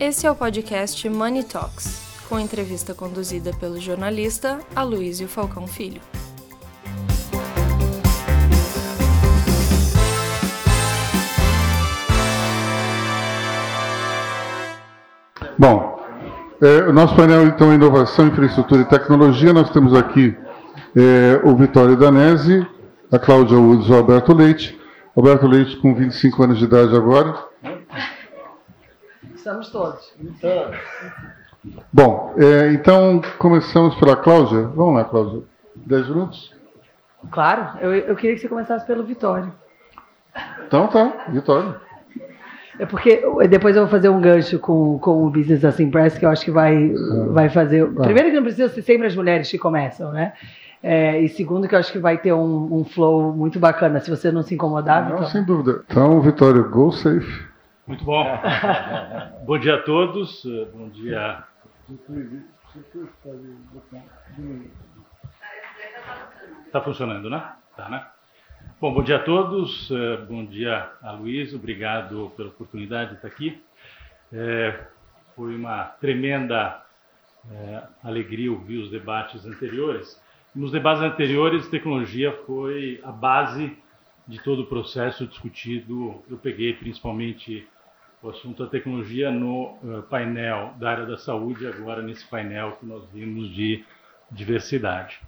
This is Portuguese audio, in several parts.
Esse é o podcast Money Talks, com entrevista conduzida pelo jornalista Aloysio Falcão Filho. Bom, é, o nosso painel então é Inovação, Infraestrutura e Tecnologia. Nós temos aqui é, o Vitório Danese, a Cláudia Woods e o Alberto Leite. Alberto Leite com 25 anos de idade agora. Estamos todos. Bom, é, então começamos pela Cláudia. Vamos lá, Cláudia. 10 minutos? Claro, eu, eu queria que você começasse pelo Vitório. Então tá, Vitório. É porque depois eu vou fazer um gancho com, com o Business Assim Press, que eu acho que vai, Ah. vai fazer. Primeiro, que não precisa ser sempre as mulheres que começam, né? É, e segundo, que eu acho que vai ter um, um flow muito bacana. Se você não se incomodar, Não, sem dúvida. Então, Vitório, go safe. Muito bom. bom dia a todos. eh, Bom dia. Está funcionando, né? Tá, né? Bom, bom dia a todos. eh, Bom dia a Luiz. Obrigado pela oportunidade de estar aqui. Eh, Foi uma tremenda eh, alegria ouvir os debates anteriores. Nos debates anteriores, tecnologia foi a base de todo o processo discutido. Eu peguei principalmente o assunto da tecnologia no eh, painel da área da saúde, agora nesse painel que nós vimos de diversidade.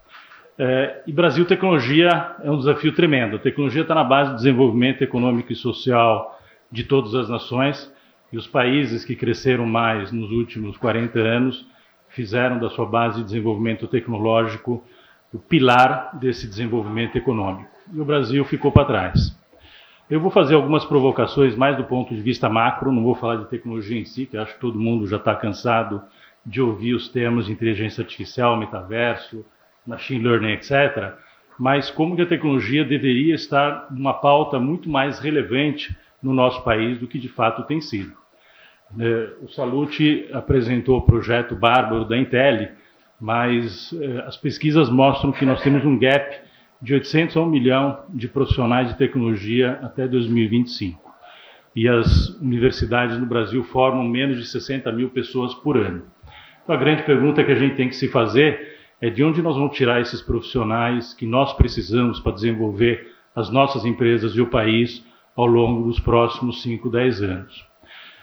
Eh, e Brasil Tecnologia é um desafio tremendo. A tecnologia está na base do desenvolvimento econômico e social de todas as nações e os países que cresceram mais nos últimos 40 anos fizeram da sua base de desenvolvimento tecnológico o pilar desse desenvolvimento econômico. E o Brasil ficou para trás. Eu vou fazer algumas provocações mais do ponto de vista macro, não vou falar de tecnologia em si, que acho que todo mundo já está cansado de ouvir os termos de inteligência artificial, metaverso, machine learning, etc. Mas como que a tecnologia deveria estar numa pauta muito mais relevante no nosso país do que de fato tem sido. Eh, O Salute apresentou o projeto bárbaro da Intel, mas eh, as pesquisas mostram que nós temos um gap de 800 a 1 milhão de profissionais de tecnologia até 2025. E as universidades no Brasil formam menos de 60 mil pessoas por ano. Então, a grande pergunta que a gente tem que se fazer é de onde nós vamos tirar esses profissionais que nós precisamos para desenvolver as nossas empresas e o país ao longo dos próximos 5, 10 anos.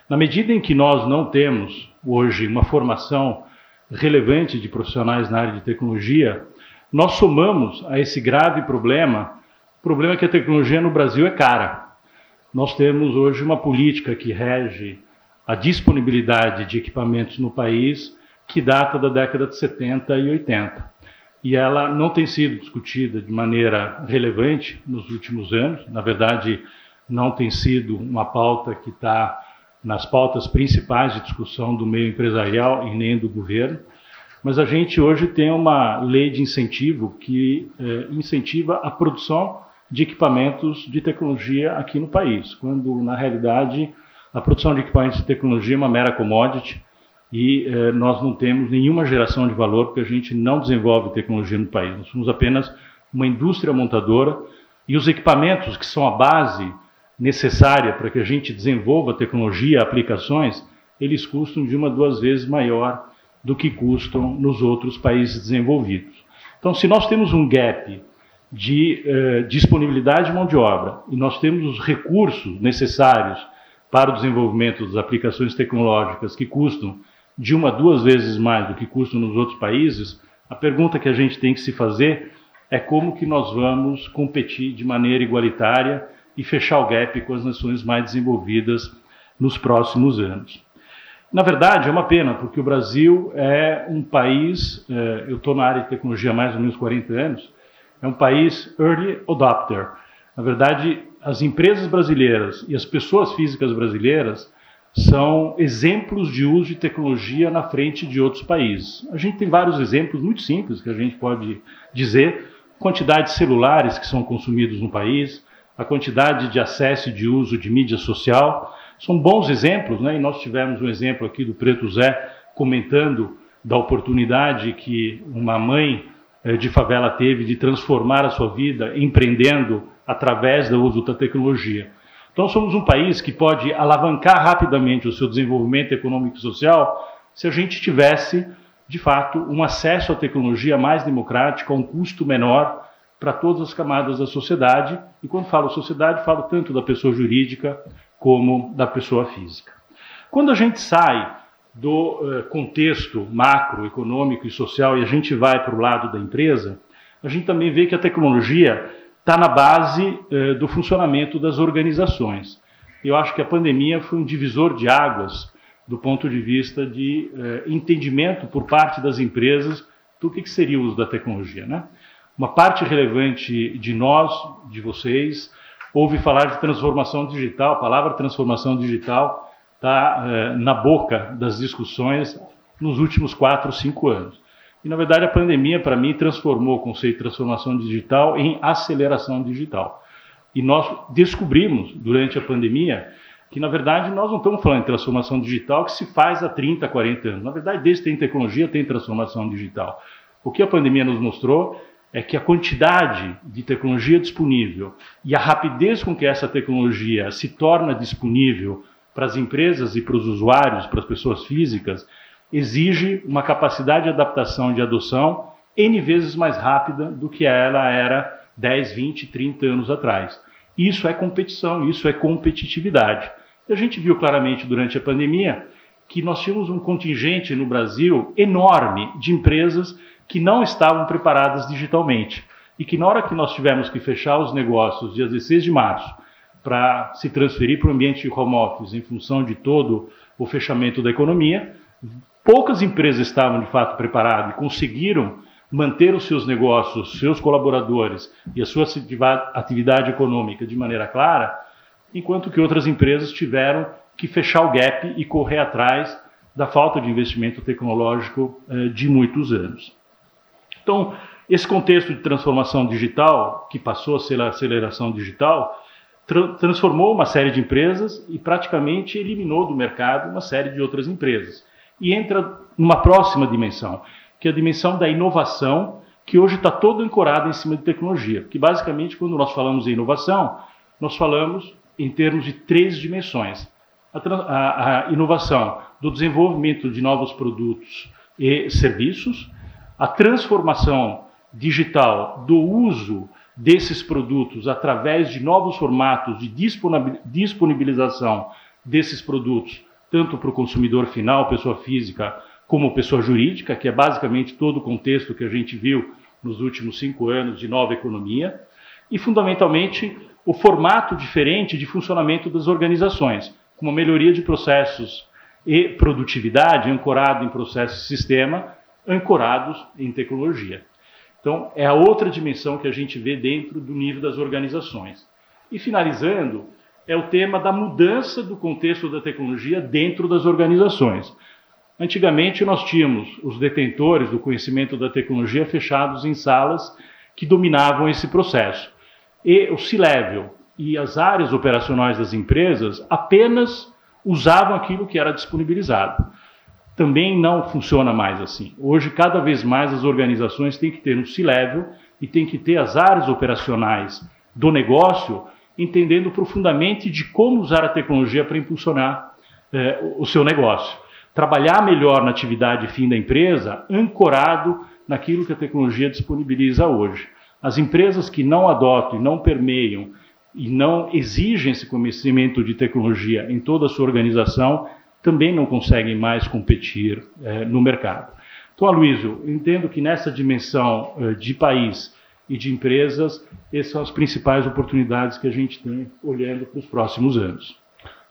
Na medida em que nós não temos hoje uma formação relevante de profissionais na área de tecnologia, nós somamos a esse grave problema, o problema é que a tecnologia no Brasil é cara. Nós temos hoje uma política que rege a disponibilidade de equipamentos no país que data da década de 70 e 80. E ela não tem sido discutida de maneira relevante nos últimos anos. Na verdade, não tem sido uma pauta que está nas pautas principais de discussão do meio empresarial e nem do governo. Mas a gente hoje tem uma lei de incentivo que eh, incentiva a produção de equipamentos de tecnologia aqui no país, quando na realidade a produção de equipamentos de tecnologia é uma mera commodity e eh, nós não temos nenhuma geração de valor porque a gente não desenvolve tecnologia no país. Nós somos apenas uma indústria montadora e os equipamentos que são a base necessária para que a gente desenvolva tecnologia, aplicações, eles custam de uma duas vezes maior do que custam nos outros países desenvolvidos. Então, se nós temos um gap de eh, disponibilidade de mão de obra e nós temos os recursos necessários para o desenvolvimento das aplicações tecnológicas que custam de uma duas vezes mais do que custam nos outros países, a pergunta que a gente tem que se fazer é como que nós vamos competir de maneira igualitária e fechar o gap com as nações mais desenvolvidas nos próximos anos. Na verdade, é uma pena, porque o Brasil é um país, eh, eu estou na área de tecnologia há mais ou menos 40 anos, é um país early adopter. Na verdade, as empresas brasileiras e as pessoas físicas brasileiras são exemplos de uso de tecnologia na frente de outros países. A gente tem vários exemplos muito simples que a gente pode dizer: quantidade de celulares que são consumidos no país, a quantidade de acesso e de uso de mídia social. São bons exemplos, né? E nós tivemos um exemplo aqui do Preto Zé comentando da oportunidade que uma mãe eh, de favela teve de transformar a sua vida empreendendo através do uso da tecnologia. Então, somos um país que pode alavancar rapidamente o seu desenvolvimento econômico e social se a gente tivesse, de fato, um acesso à tecnologia mais democrático, a um custo menor para todas as camadas da sociedade. E quando falo sociedade, falo tanto da pessoa jurídica como da pessoa física. Quando a gente sai do uh, contexto macroeconômico e social e a gente vai para o lado da empresa, a gente também vê que a tecnologia está na base uh, do funcionamento das organizações. Eu acho que a pandemia foi um divisor de águas do ponto de vista de uh, entendimento por parte das empresas do que, que seria o uso da tecnologia. Né? Uma parte relevante de nós, de vocês, ouve falar de transformação digital, a palavra transformação digital está é, na boca das discussões nos últimos quatro, cinco anos. E, na verdade, a pandemia, para mim, transformou o conceito de transformação digital em aceleração digital. E nós descobrimos, durante a pandemia, que, na verdade, nós não estamos falando de transformação digital que se faz há 30, 40 anos. Na verdade, desde que tem tecnologia, tem transformação digital. O que a pandemia nos mostrou é que a quantidade de tecnologia disponível e a rapidez com que essa tecnologia se torna disponível para as empresas e para os usuários, para as pessoas físicas, exige uma capacidade de adaptação e de adoção N vezes mais rápida do que ela era 10, 20, 30 anos atrás. Isso é competição, isso é competitividade. E a gente viu claramente durante a pandemia que nós tínhamos um contingente no Brasil enorme de empresas que não estavam preparadas digitalmente e que na hora que nós tivemos que fechar os negócios dia 16 de março para se transferir para o ambiente de home office em função de todo o fechamento da economia, poucas empresas estavam de fato preparadas e conseguiram manter os seus negócios, seus colaboradores e a sua atividade econômica de maneira clara, enquanto que outras empresas tiveram que fechar o gap e correr atrás da falta de investimento tecnológico eh, de muitos anos. Então, esse contexto de transformação digital, que passou a ser a aceleração digital, tra transformou uma série de empresas e praticamente eliminou do mercado uma série de outras empresas. E entra numa próxima dimensão, que é a dimensão da inovação, que hoje está todo ancorado em cima de tecnologia. Que basicamente, quando nós falamos em inovação, nós falamos em termos de três dimensões. A, a, a inovação do desenvolvimento de novos produtos e serviços, a transformação digital do uso desses produtos através de novos formatos de disponibilização desses produtos, tanto para o consumidor final, pessoa física, como pessoa jurídica, que é basicamente todo o contexto que a gente viu nos últimos cinco anos de nova economia, e fundamentalmente o formato diferente de funcionamento das organizações, com uma melhoria de processos e produtividade ancorado em processo e sistema, ancorados em tecnologia. Então, é a outra dimensão que a gente vê dentro do nível das organizações. E finalizando, é o tema da mudança do contexto da tecnologia dentro das organizações. Antigamente, nós tínhamos os detentores do conhecimento da tecnologia fechados em salas que dominavam esse processo. E o C-Level e as áreas operacionais das empresas apenas usavam aquilo que era disponibilizado também não funciona mais assim. Hoje, cada vez mais, as organizações têm que ter um C-level e têm que ter as áreas operacionais do negócio entendendo profundamente de como usar a tecnologia para impulsionar eh, o seu negócio. Trabalhar melhor na atividade fim da empresa, ancorado naquilo que a tecnologia disponibiliza hoje. As empresas que não adotam e não permeiam e não exigem esse conhecimento de tecnologia em toda a sua organização, também não conseguem mais competir é, no mercado. Então, Aloysio, entendo que nessa dimensão é, de país e de empresas, essas são as principais oportunidades que a gente tem olhando para os próximos anos.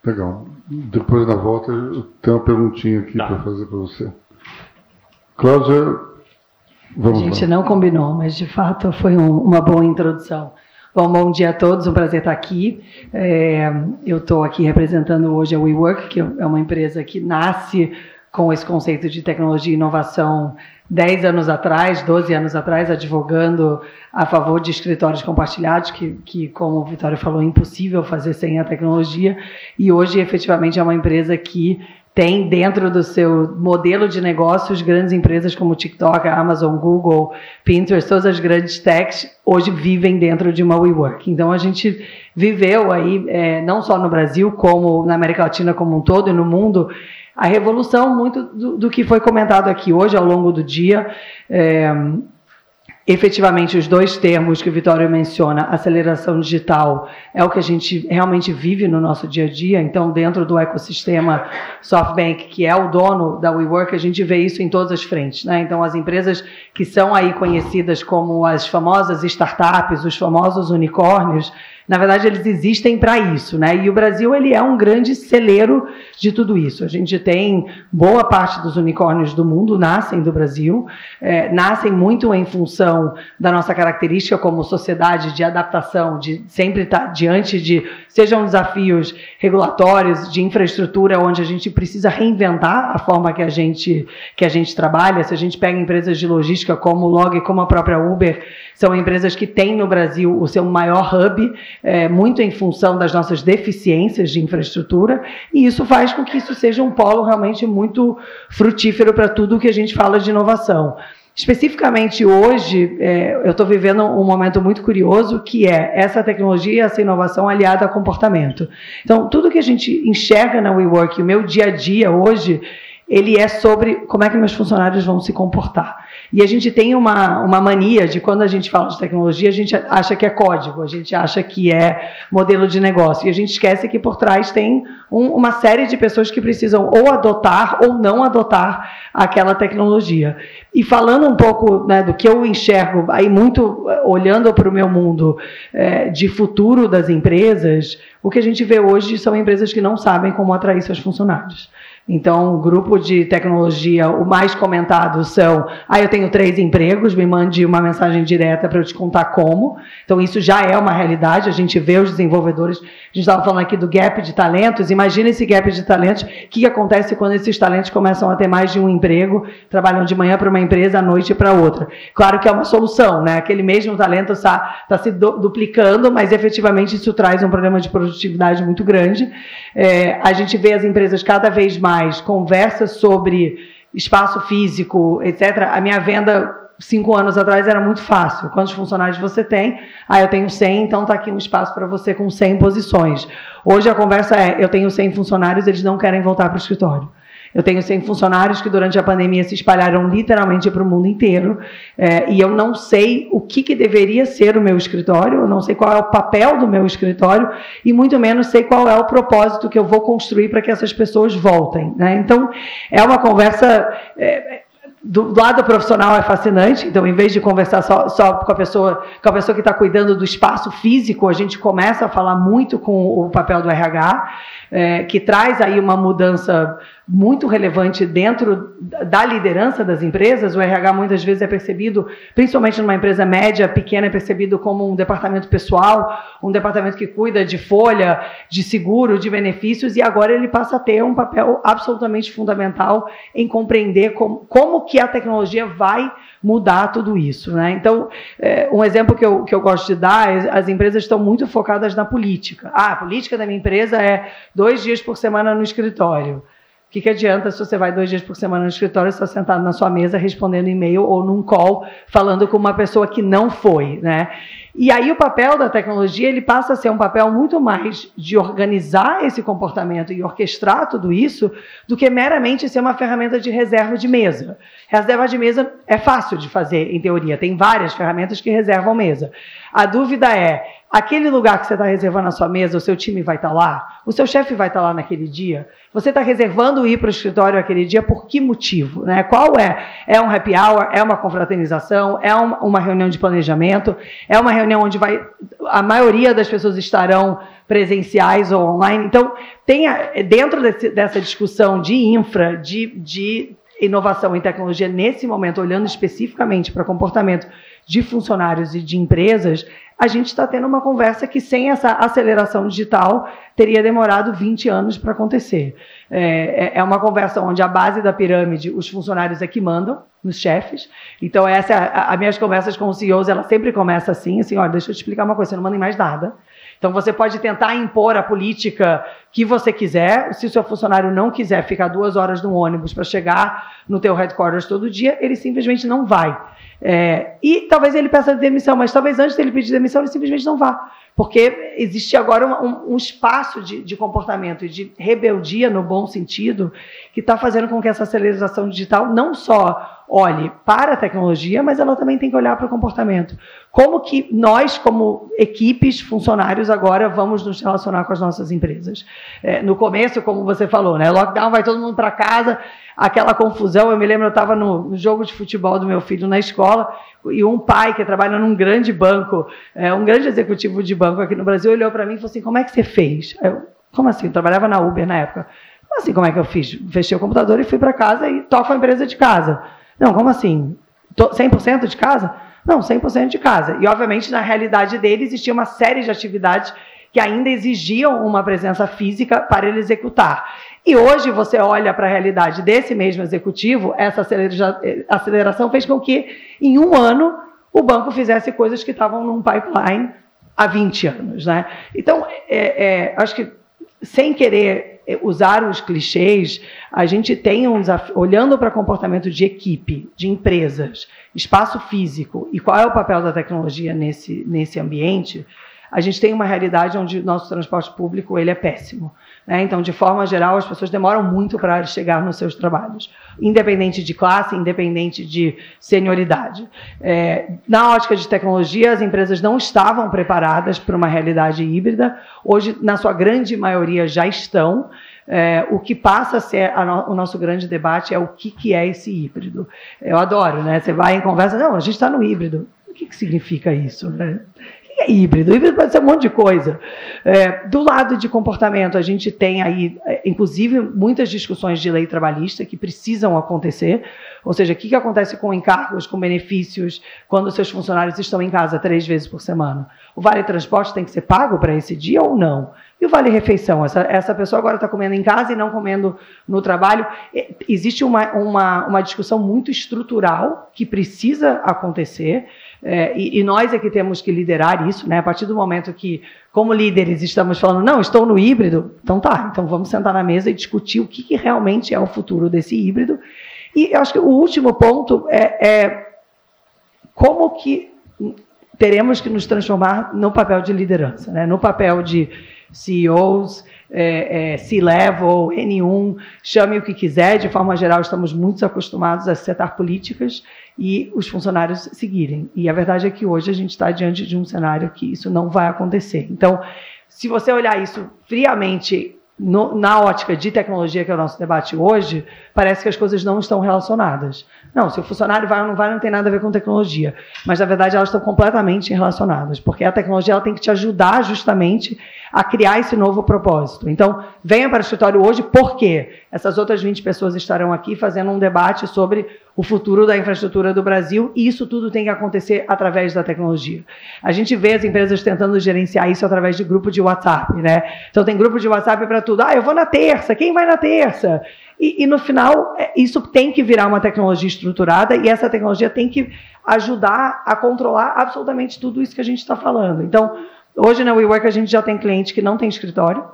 Legal. Depois da volta, eu tenho uma perguntinha aqui tá. para fazer para você. Cláudia, vamos A gente lá. não combinou, mas de fato foi um, uma boa introdução. Bom, bom dia a todos, um prazer estar aqui. É, eu estou aqui representando hoje a WeWork, que é uma empresa que nasce com esse conceito de tecnologia e inovação 10 anos atrás, 12 anos atrás, advogando a favor de escritórios compartilhados, que, que, como o Vitório falou, é impossível fazer sem a tecnologia. E hoje, efetivamente, é uma empresa que tem dentro do seu modelo de negócios grandes empresas como TikTok, Amazon, Google, Pinterest, todas as grandes techs hoje vivem dentro de uma WeWork. Então a gente viveu aí, é, não só no Brasil, como na América Latina como um todo e no mundo, a revolução muito do, do que foi comentado aqui hoje ao longo do dia. É, efetivamente os dois termos que o Vitório menciona, aceleração digital, é o que a gente realmente vive no nosso dia a dia. Então, dentro do ecossistema SoftBank, que é o dono da WeWork, a gente vê isso em todas as frentes. Né? Então, as empresas que são aí conhecidas como as famosas startups, os famosos unicórnios, na verdade, eles existem para isso, né? E o Brasil ele é um grande celeiro de tudo isso. A gente tem boa parte dos unicórnios do mundo nascem do Brasil, é, nascem muito em função da nossa característica como sociedade de adaptação, de sempre estar diante de sejam desafios regulatórios, de infraestrutura, onde a gente precisa reinventar a forma que a gente que a gente trabalha. Se a gente pega empresas de logística como o Log, como a própria Uber, são empresas que têm no Brasil o seu maior hub é, muito em função das nossas deficiências de infraestrutura, e isso faz com que isso seja um polo realmente muito frutífero para tudo que a gente fala de inovação. Especificamente hoje, é, eu estou vivendo um momento muito curioso, que é essa tecnologia, essa inovação aliada a comportamento. Então, tudo que a gente enxerga na WeWork, o meu dia a dia hoje, ele é sobre como é que meus funcionários vão se comportar. E a gente tem uma, uma mania de quando a gente fala de tecnologia, a gente acha que é código, a gente acha que é modelo de negócio. E a gente esquece que por trás tem um, uma série de pessoas que precisam ou adotar ou não adotar aquela tecnologia. E falando um pouco né, do que eu enxergo, aí muito eh, olhando para o meu mundo é, de futuro das empresas, o que a gente vê hoje são empresas que não sabem como atrair seus funcionários. Então, o grupo de tecnologia, o mais comentado são: ah, eu tenho três empregos, me mande uma mensagem direta para eu te contar como. Então, isso já é uma realidade, a gente vê os desenvolvedores. A gente estava falando aqui do gap de talentos. Imagina esse gap de talentos. O que acontece quando esses talentos começam a ter mais de um emprego, trabalham de manhã para uma empresa, à noite para outra? Claro que é uma solução, né? Aquele mesmo talento está, se duplicando, mas efetivamente isso traz um problema de produtividade muito grande. É, a gente vê as empresas cada vez mais mais, conversa sobre espaço físico, etc. A minha venda cinco anos atrás era muito fácil. Quantos funcionários você tem? Ah, eu tenho 100, então está aqui um espaço para você com 100 posições. Hoje a conversa é: eu tenho 100 funcionários, eles não querem voltar para o escritório. Eu tenho 100 funcionários que durante a pandemia se espalharam literalmente para o mundo inteiro é, e eu não sei o que, que deveria ser o meu escritório, eu não sei qual é o papel do meu escritório e muito menos sei qual é o propósito que eu vou construir para que essas pessoas voltem. Né? Então, é uma conversa. É, do, lado profissional é fascinante, então em vez de conversar só, só com a pessoa, com a pessoa que está cuidando do espaço físico, a gente começa a falar muito com o papel do RH, é, que traz aí uma mudança muito relevante dentro da liderança das empresas. O RH muitas vezes é percebido, principalmente numa empresa média, pequena, é percebido como um departamento pessoal, um departamento que cuida de folha, de seguro, de benefícios, e agora ele passa a ter um papel absolutamente fundamental em compreender como, como que a tecnologia vai mudar tudo isso. Né? Então, é, um exemplo que eu, que eu gosto de dar é as empresas estão muito focadas na política. Ah, a política da minha empresa é dois dias por semana no escritório. Que, que adianta se você vai dois dias por semana no escritório e está sentado na sua mesa respondendo e-mail ou num call falando com uma pessoa que não foi, né? E aí o papel da tecnologia ele passa a ser um papel muito mais de organizar esse comportamento e orquestrar tudo isso do que meramente ser uma ferramenta de reserva de mesa. Reserva de mesa é fácil de fazer, em teoria. Tem várias ferramentas que reservam mesa. A dúvida é, aquele lugar que você está reservando a sua mesa, o seu time vai estar tá lá? O seu chefe vai estar tá lá naquele dia? Você está reservando ir para o escritório aquele dia por que motivo? Né? Qual é? É um happy hour? É uma confraternização? É uma, uma reunião de planejamento? É uma reunião onde vai, a maioria das pessoas estarão presenciais ou online? Então, tem dentro desse, dessa discussão de infra, de, de inovação em tecnologia, nesse momento, olhando especificamente para comportamento de funcionários e de empresas, a gente está tendo uma conversa que, sem essa aceleração digital, teria demorado 20 anos para acontecer. É, é, é uma conversa onde a base da pirâmide, os funcionários é que mandam, nos chefes. Então, essa, é as minhas conversas com os CEOs, ela sempre começa assim, assim, olha, deixa eu te explicar uma coisa, você não manda em mais nada. Então você pode tentar impor a política que você quiser. Se o seu funcionário não quiser ficar duas horas no ônibus para chegar no teu headquarters todo dia, ele simplesmente não vai. É, e talvez ele peça demissão, mas talvez antes dele pedir demissão ele simplesmente não vá. Porque existe agora um, um espaço de, de, comportamento e de rebeldia, no bom sentido, que está fazendo com que essa aceleração digital não só olhe para a tecnologia, mas ela também tem que olhar para o comportamento. Como que nós, como equipes, funcionários, agora vamos nos relacionar com as nossas empresas? É, no começo, como você falou, né? Lockdown, vai todo mundo para casa, aquela confusão. Eu me lembro, eu estava no, jogo de futebol do meu filho na escola, e um pai que trabalha num grande banco, é, um grande executivo de banco aqui no Brasil, olhou para mim e falou assim: Como é que você fez? Eu, como assim? Eu trabalhava na Uber na época. Como assim? Como é que eu fiz? Fechei o computador e fui para casa e toco a empresa de casa. Não, como assim? 100% de casa? Não, 100% de casa. E, obviamente, na realidade dele, existia uma série de atividades que ainda exigiam uma presença física para ele executar. E hoje você olha para a realidade desse mesmo executivo, essa aceleração fez com que, em um ano, o banco fizesse coisas que estavam num pipeline há 20 anos. Né? Então, é, é, acho que, sem querer usar os clichês, a gente tem um desafio, olhando para comportamento de equipe, de empresas, espaço físico e qual é o papel da tecnologia nesse, nesse ambiente, a gente tem uma realidade onde o nosso transporte público ele é péssimo. Né? Então, de forma geral, as pessoas demoram muito para chegar nos seus trabalhos, independente de classe, independente de senioridade. É, na ótica de tecnologia, as empresas não estavam preparadas para uma realidade híbrida. Hoje, na sua grande maioria, já estão. É, o que passa a ser a no, o nosso grande debate é o que, que é esse híbrido. Eu adoro, né? Você vai em conversa, não, a gente está no híbrido. O que, que significa isso? Né? É híbrido? Híbrido pode ser um monte de coisa. É, do lado de comportamento, a gente tem aí, é, inclusive, muitas discussões de lei trabalhista que precisam acontecer. Ou seja, o que, que acontece com encargos, com benefícios, quando seus funcionários estão em casa três vezes por semana? O vale transporte tem que ser pago para esse dia ou não? E o vale refeição? Essa, essa pessoa agora está comendo em casa e não comendo no trabalho. Existe uma, uma, uma discussão muito estrutural que precisa acontecer. É, e, e, nós é que temos que liderar isso, né? A partir do momento que, como líderes, estamos falando, não, estou no híbrido, então tá, então vamos sentar na mesa e discutir o que, que realmente é o futuro desse híbrido. E eu acho que o último ponto é, é como que teremos que nos transformar no papel de liderança, né? no papel de CEOs, é, é, C-Level, N1, chame o que quiser, de forma geral estamos muito acostumados a setar políticas e os funcionários seguirem. E a verdade é que hoje a gente está diante de um cenário que isso não vai acontecer. Então, se você olhar isso friamente no, na ótica de tecnologia, que é o nosso debate hoje, parece que as coisas não estão relacionadas. Não, se o funcionário vai ou não vai, não tem nada a ver com tecnologia. Mas, na verdade, elas estão completamente relacionadas, porque a tecnologia ela tem que te ajudar justamente a criar esse novo propósito. Então, venha para o escritório hoje, porque essas outras 20 pessoas estarão aqui fazendo um debate sobre o futuro da infraestrutura do Brasil, e isso tudo tem que acontecer através da tecnologia. A gente vê as empresas tentando gerenciar isso através de grupo de WhatsApp, né? Então tem grupo de WhatsApp para tudo. Ah, eu vou na terça, quem vai na terça? E, e, no final, é, isso tem que virar uma tecnologia estruturada e essa tecnologia tem que ajudar a controlar absolutamente tudo isso que a gente está falando. Então, hoje na WeWork a gente já tem cliente que não tem escritório,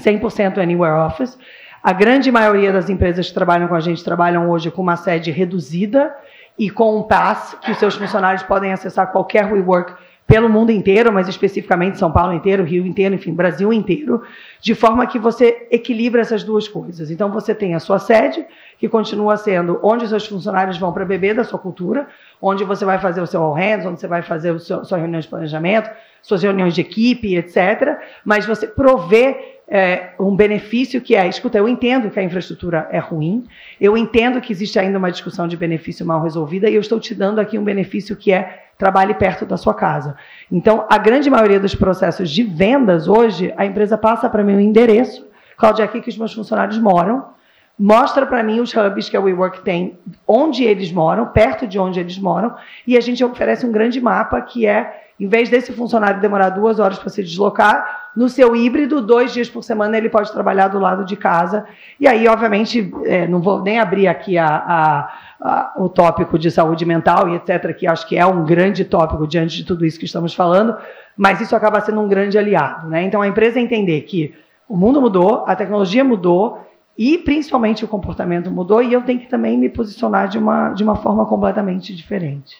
100% Anywhere Office. A grande maioria das empresas que trabalham com a gente trabalham hoje com uma sede reduzida e com um pass que os seus funcionários podem acessar qualquer WeWork pelo mundo inteiro, mas especificamente São Paulo inteiro, Rio inteiro, enfim, Brasil inteiro, de forma que você equilibra essas duas coisas. Então você tem a sua sede, que continua sendo onde os seus funcionários vão para beber da sua cultura, onde você vai fazer o seu all hands, onde você vai fazer seu, sua reunião de planejamento, suas reuniões de equipe, etc. Mas você provê é, um benefício que é, escuta, eu entendo que a infraestrutura é ruim, eu entendo que existe ainda uma discussão de benefício mal resolvida e eu estou te dando aqui um benefício que é trabalhe perto da sua casa. Então, a grande maioria dos processos de vendas hoje, a empresa passa para mim o endereço, Cláudia, aqui que os meus funcionários moram, mostra para mim os hubs que a WeWork tem, onde eles moram, perto de onde eles moram, e a gente oferece um grande mapa que é em vez desse funcionário demorar duas horas para se deslocar, no seu híbrido, dois dias por semana ele pode trabalhar do lado de casa. E aí, obviamente, é, não vou nem abrir aqui a, a, o tópico de saúde mental e etc., que acho que é um grande tópico diante de tudo isso que estamos falando, mas isso acaba sendo um grande aliado. Né? Então, a empresa entender que o mundo mudou, a tecnologia mudou e, principalmente, o comportamento mudou e eu tenho que também me posicionar de uma, de uma forma completamente diferente.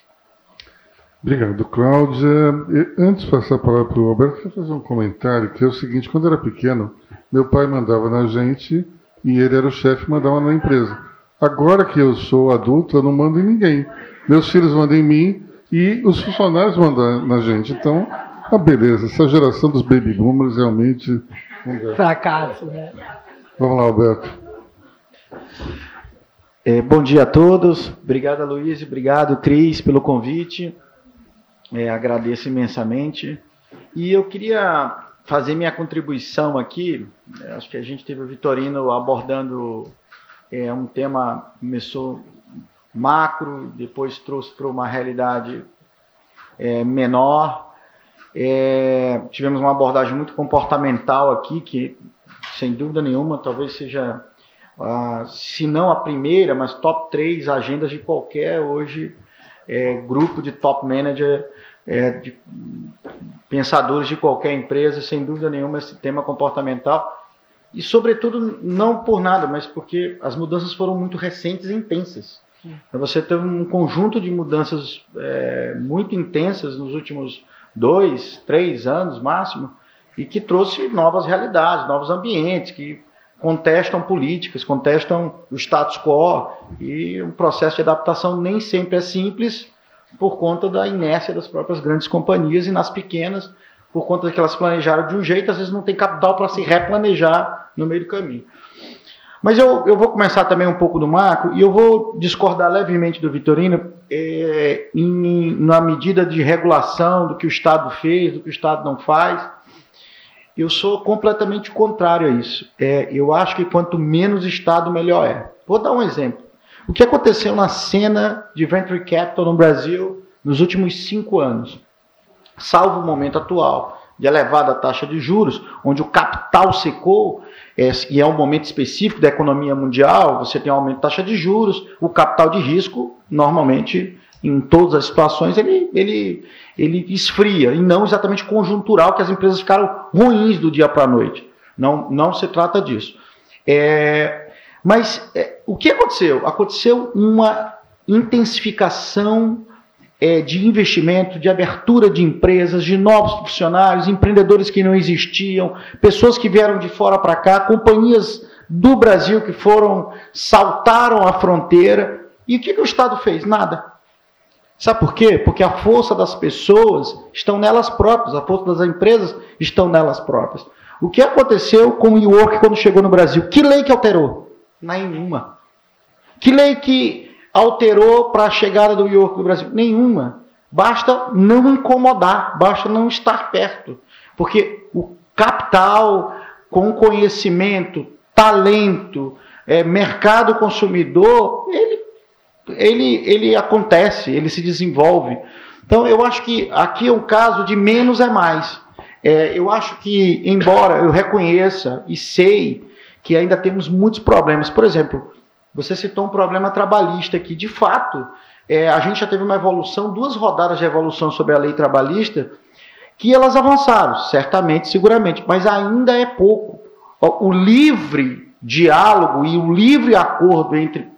Obrigado, Cláudia. E, antes de passar a palavra para o Roberto, quero fazer um comentário, que é o seguinte, quando eu era pequeno, meu pai mandava na gente e ele era o chefe mandava na empresa. Agora que eu sou adulto, eu não mando em ninguém. Meus filhos mandam em mim e os funcionários mandam na gente. Então, a beleza, essa geração dos baby boomers realmente. Fracasso, né? Vamos lá, Alberto. É, bom dia a todos. Obrigado, Luiz. Obrigado, Cris, pelo convite. É, agradeço imensamente. E eu queria fazer minha contribuição aqui. É, acho que a gente teve o Vitorino abordando é, um tema começou macro, depois trouxe para uma realidade é, menor. É, tivemos uma abordagem muito comportamental aqui, que sem dúvida nenhuma talvez seja, a, se não a primeira, mas top 3 agendas de qualquer hoje é, grupo de top manager, é, de pensadores de qualquer empresa, sem dúvida nenhuma, esse tema comportamental e, sobretudo, não por nada, mas porque as mudanças foram muito recentes e intensas. Então, você teve um conjunto de mudanças é, muito intensas nos últimos dois, três anos máximo, e que trouxe novas realidades, novos ambientes, que contestam políticas, contestam o status quo, e o processo de adaptação nem sempre é simples por conta da inércia das próprias grandes companhias e nas pequenas, por conta que elas planejaram de um jeito, às vezes não tem capital para se replanejar no meio do caminho. Mas eu, eu vou começar também um pouco do macro e eu vou discordar levemente do Vitorino é, em, na medida de regulação do que o Estado fez, do que o Estado não faz. Eu sou completamente contrário a isso. É, eu acho que quanto menos Estado, melhor é. Vou dar um exemplo. O que aconteceu na cena de venture capital no Brasil nos últimos cinco anos, salvo o momento atual de elevada taxa de juros, onde o capital secou, é, e é um momento específico da economia mundial, você tem um aumento de taxa de juros, o capital de risco, normalmente, em todas as situações, ele, ele, ele esfria, e não exatamente conjuntural, que as empresas ficaram ruins do dia para a noite. Não, não se trata disso. É, mas é, o que aconteceu? Aconteceu uma intensificação é, de investimento, de abertura de empresas, de novos funcionários, empreendedores que não existiam, pessoas que vieram de fora para cá, companhias do Brasil que foram, saltaram a fronteira. E o que, que o Estado fez? Nada. Sabe por quê? Porque a força das pessoas estão nelas próprias, a força das empresas estão nelas próprias. O que aconteceu com o e-work quando chegou no Brasil? Que lei que alterou? Nenhuma. Que lei que alterou para a chegada do York no Brasil? Nenhuma. Basta não incomodar, basta não estar perto. Porque o capital com conhecimento, talento, é, mercado consumidor, ele, ele, ele acontece, ele se desenvolve. Então, eu acho que aqui é um caso de menos é mais. É, eu acho que, embora eu reconheça e sei que ainda temos muitos problemas, por exemplo, você citou um problema trabalhista que, de fato, é, a gente já teve uma evolução, duas rodadas de evolução sobre a lei trabalhista, que elas avançaram, certamente, seguramente, mas ainda é pouco. O livre diálogo e o livre acordo entre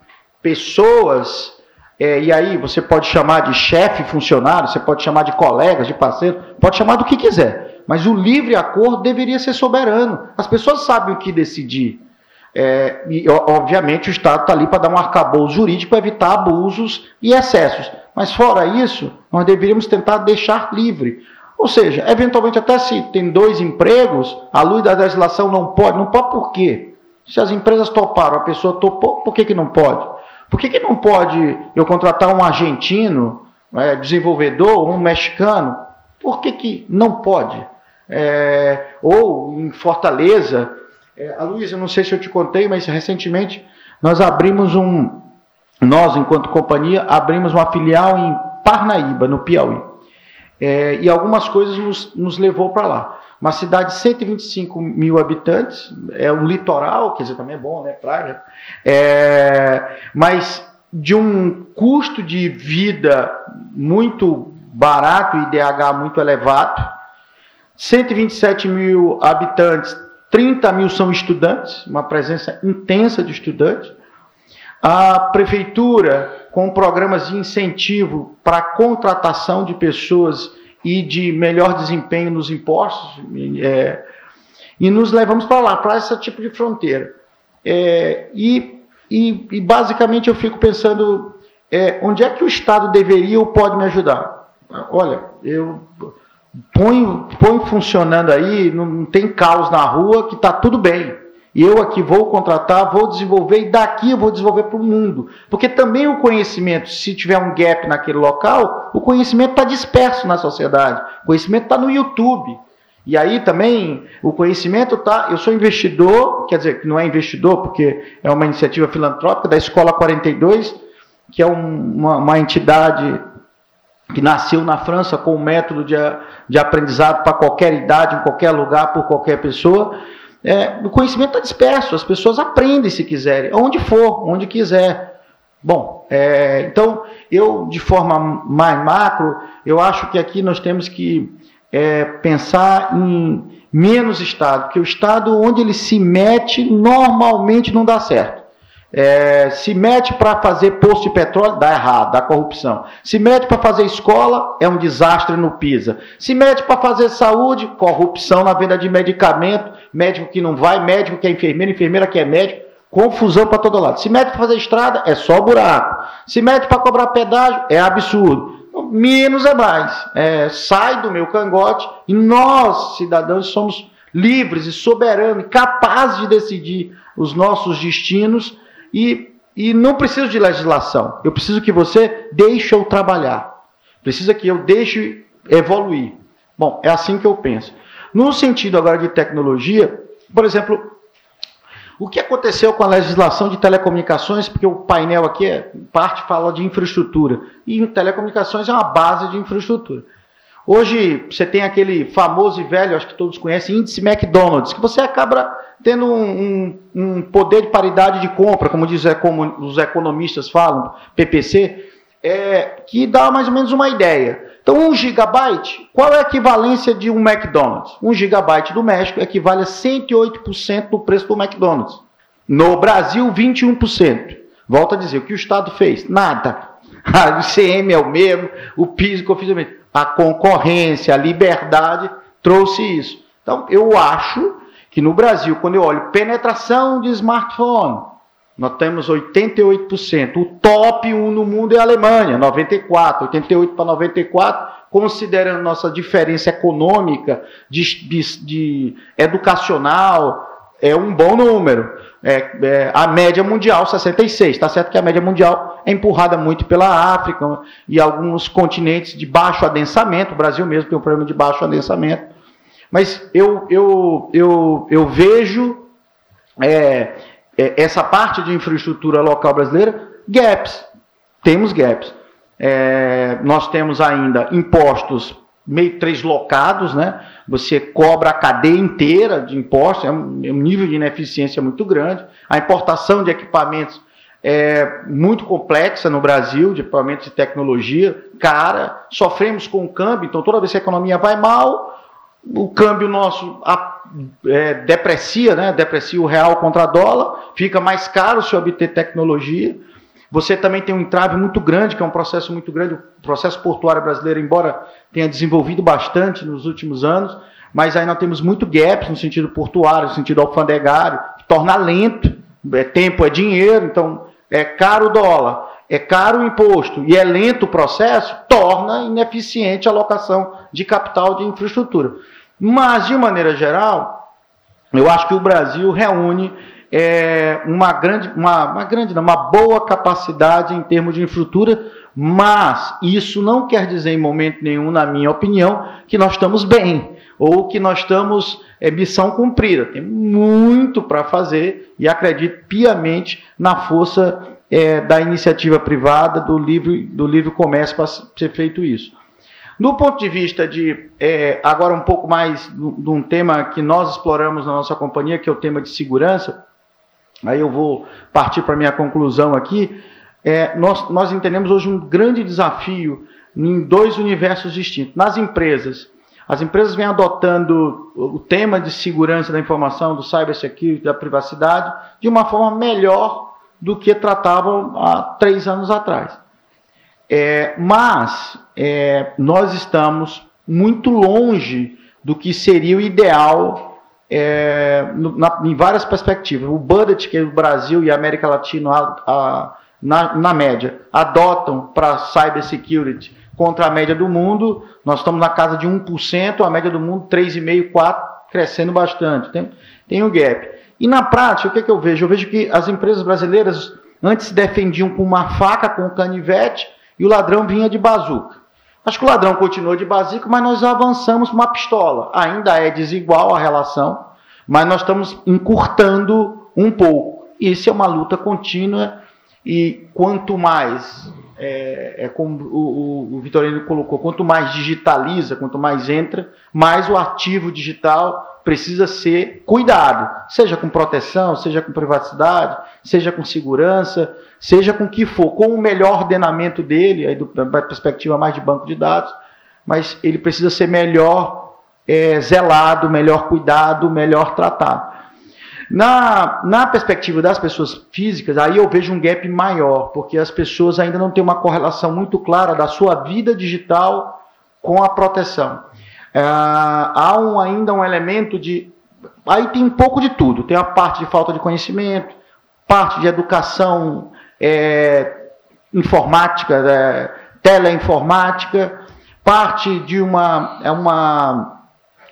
pessoas, é, e aí você pode chamar de chefe funcionário, você pode chamar de colegas, de parceiro, pode chamar do que quiser, mas o livre acordo deveria ser soberano. As pessoas sabem o que decidir. É, e, obviamente, o Estado está ali para dar um arcabouço jurídico para evitar abusos e excessos. Mas, fora isso, nós deveríamos tentar deixar livre. Ou seja, eventualmente, até se tem dois empregos, a luz da legislação não pode. Não pode por quê? Se as empresas toparam, a pessoa topou, por que, que não pode? Por que, que não pode eu contratar um argentino, é, desenvolvedor, um mexicano? Por que, que não pode? É, ou em Fortaleza, é, a Luísa, não sei se eu te contei, mas recentemente nós abrimos um, nós enquanto companhia, abrimos uma filial em Parnaíba, no Piauí. É, e algumas coisas nos, nos levou para lá. Uma cidade de 125 mil habitantes, é um litoral, quer dizer, também é bom, né? Praia. É, mas de um custo de vida muito barato, IDH muito elevado, 127 mil habitantes, 30 mil são estudantes, uma presença intensa de estudantes. A prefeitura, com programas de incentivo para contratação de pessoas e de melhor desempenho nos impostos, é, e nos levamos para lá, para esse tipo de fronteira. É, e, e, e, basicamente eu fico pensando é, onde é que o Estado deveria ou pode me ajudar. Olha, eu põe, põe funcionando aí, não tem caos na rua, que está tudo bem. E eu aqui vou contratar, vou desenvolver, e daqui eu vou desenvolver para o mundo. Porque também o conhecimento, se tiver um gap naquele local, o conhecimento está disperso na sociedade. O conhecimento está no YouTube. E aí também o conhecimento está. Eu sou investidor, quer dizer, que não é investidor, porque é uma iniciativa filantrópica da Escola 42, que é um, uma, uma entidade que nasceu na França com um método de, de aprendizado para qualquer idade, em qualquer lugar, por qualquer pessoa. É, o conhecimento está disperso, as pessoas aprendem se quiserem, onde for, onde quiser. Bom, é, então eu, de forma mais macro, eu acho que aqui nós temos que é, pensar em menos Estado, porque o Estado, onde ele se mete, normalmente não dá certo. É, se mete para fazer posto de petróleo, dá errado, dá corrupção. Se mete para fazer escola, é um desastre no PISA. Se mete para fazer saúde, corrupção na venda de medicamento, médico que não vai, médico que é enfermeiro, enfermeira que é médico, confusão para todo lado. Se mete para fazer estrada, é só buraco. Se mete para cobrar pedágio, é absurdo. Menos é mais. É, sai do meu cangote e nós, cidadãos, somos livres e soberanos, capazes de decidir os nossos destinos e, e não preciso de legislação. Eu preciso que você deixe eu trabalhar. Precisa que eu deixe evoluir. Bom, é assim que eu penso. No sentido agora de tecnologia, por exemplo, o que aconteceu com a legislação de telecomunicações? Porque o painel aqui, é, parte fala de infraestrutura. E telecomunicações é uma base de infraestrutura. Hoje você tem aquele famoso e velho, acho que todos conhecem, índice McDonald's, que você acaba tendo um, um, um poder de paridade de compra, como diz como os economistas falam, PPC, é, que dá mais ou menos uma ideia. Então, um gigabyte, qual é a equivalência de um McDonald's? Um gigabyte do México equivale a 108% do preço do McDonald's. No Brasil, 21%. Volto a dizer, o que o Estado fez? Nada. O ICM é o mesmo, o PIS, é o. A concorrência, a liberdade trouxe isso. Então, eu acho que no Brasil, quando eu olho penetração de smartphone, nós temos 88%. O top 1 no mundo é a Alemanha, 94%, 88% para 94%, considerando nossa diferença econômica, de, de, de educacional, é um bom número. É, é, a média mundial, 66. Está certo que a média mundial é empurrada muito pela África e alguns continentes de baixo adensamento. O Brasil mesmo tem um problema de baixo adensamento. Mas eu, eu, eu, eu vejo é, é essa parte de infraestrutura local brasileira, gaps. Temos gaps. É, nós temos ainda impostos meio translocados, né? Você cobra a cadeia inteira de impostos, é um, é um nível de ineficiência muito grande. A importação de equipamentos é muito complexa no Brasil, de equipamentos de tecnologia, cara, sofremos com o câmbio, então toda vez que a economia vai mal, o câmbio nosso é, deprecia, né? deprecia o real contra dólar, fica mais caro se obter tecnologia. Você também tem um entrave muito grande, que é um processo muito grande. O processo portuário brasileiro, embora tenha desenvolvido bastante nos últimos anos, mas aí nós temos muito gaps no sentido portuário, no sentido alfandegário, que torna lento. É, tempo é dinheiro, então é caro o dólar, é caro o imposto e é lento o processo, torna ineficiente a alocação de capital de infraestrutura. Mas, de maneira geral, eu acho que o Brasil reúne é, uma grande, uma, uma grande, não, uma boa capacidade em termos de infraestrutura, mas isso não quer dizer em momento nenhum, na minha opinião, que nós estamos bem ou que nós estamos é, missão cumprida. Tem muito para fazer e acredito piamente na força é, da iniciativa privada, do livre, do livre comércio para ser feito isso. No ponto de vista de, é, agora um pouco mais de um tema que nós exploramos na nossa companhia, que é o tema de segurança, aí eu vou partir para a minha conclusão aqui. é, nós, nós entendemos hoje um grande desafio em dois universos distintos. Nas empresas, as empresas vêm adotando o tema de segurança da informação, do cybersecurity, da privacidade, de uma forma melhor do que tratavam há três anos atrás. É, mas é, nós estamos muito longe do que seria o ideal é, no, na, em várias perspectivas. O budget que o Brasil e a América Latina, a, a, na, na média, adotam para cybersecurity contra a média do mundo, nós estamos na casa de 1%, a média do mundo 3,5%, 4%, crescendo bastante. Tem, tem um gap. E na prática, o que, é que eu vejo? Eu vejo que as empresas brasileiras antes se defendiam com uma faca, com um canivete, e o ladrão vinha de bazuca. Acho que o ladrão continuou de bazuca, mas nós avançamos uma pistola. Ainda é desigual a relação, mas nós estamos encurtando um pouco. Isso é uma luta contínua e quanto mais é, é como o, o, o Vitorino colocou, quanto mais digitaliza, quanto mais entra, mais o ativo digital precisa ser cuidado, seja com proteção, seja com privacidade, seja com segurança, seja com que for, com o melhor ordenamento dele, aí do, da perspectiva mais de banco de dados, mas ele precisa ser melhor é, zelado, melhor cuidado, melhor tratado. Na, na perspectiva das pessoas físicas, aí eu vejo um gap maior, porque as pessoas ainda não têm uma correlação muito clara da sua vida digital com a proteção. É, há um, ainda um elemento de. Aí tem um pouco de tudo. Tem a parte de falta de conhecimento, parte de educação é, informática, é, teleinformática, parte de uma, é uma,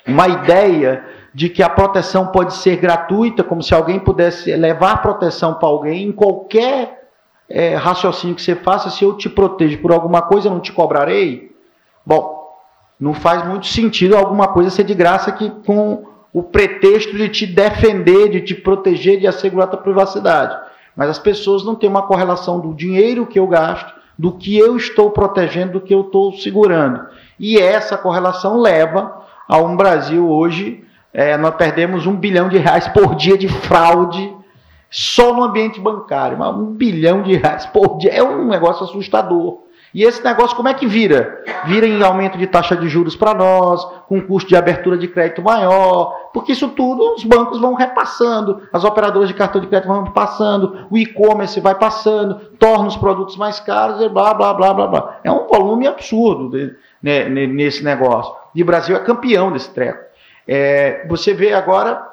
uma ideia de que a proteção pode ser gratuita, como se alguém pudesse levar proteção para alguém em qualquer é, raciocínio que você faça, se eu te protejo por alguma coisa, eu não te cobrarei. Bom, não faz muito sentido alguma coisa ser de graça que com o pretexto de te defender, de te proteger, de assegurar a tua privacidade. Mas as pessoas não têm uma correlação do dinheiro que eu gasto, do que eu estou protegendo, do que eu estou segurando. E essa correlação leva a um Brasil hoje é, nós perdemos um bilhão de reais por dia de fraude só no ambiente bancário. Mas um bilhão de reais por dia é um negócio assustador. E esse negócio como é que vira? Vira em aumento de taxa de juros para nós, com custo de abertura de crédito maior, porque isso tudo os bancos vão repassando, as operadoras de cartão de crédito vão passando, o e-commerce vai passando, torna os produtos mais caros e blá, blá, blá, blá, blá. É um volume absurdo de, né, nesse negócio. E o Brasil é campeão desse treco. É, você vê agora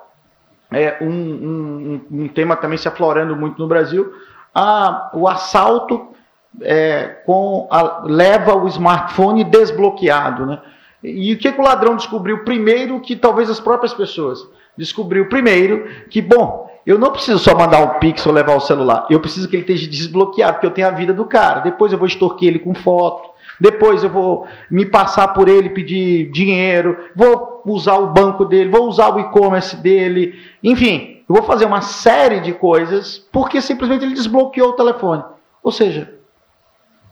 é, um, um, um, tema também se aflorando muito no Brasil, a, o assalto é, com a, leva o smartphone desbloqueado. Né? E o que, que o ladrão descobriu primeiro que talvez as próprias pessoas? Descobriu primeiro que, bom, eu não preciso só mandar um pix ou levar o celular, eu preciso que ele esteja desbloqueado, porque eu tenho a vida do cara. Depois eu vou extorquir ele com foto, depois eu vou me passar por ele, pedir dinheiro, vou usar o banco dele, vou usar o e-commerce dele, enfim, eu vou fazer uma série de coisas porque simplesmente ele desbloqueou o telefone. Ou seja,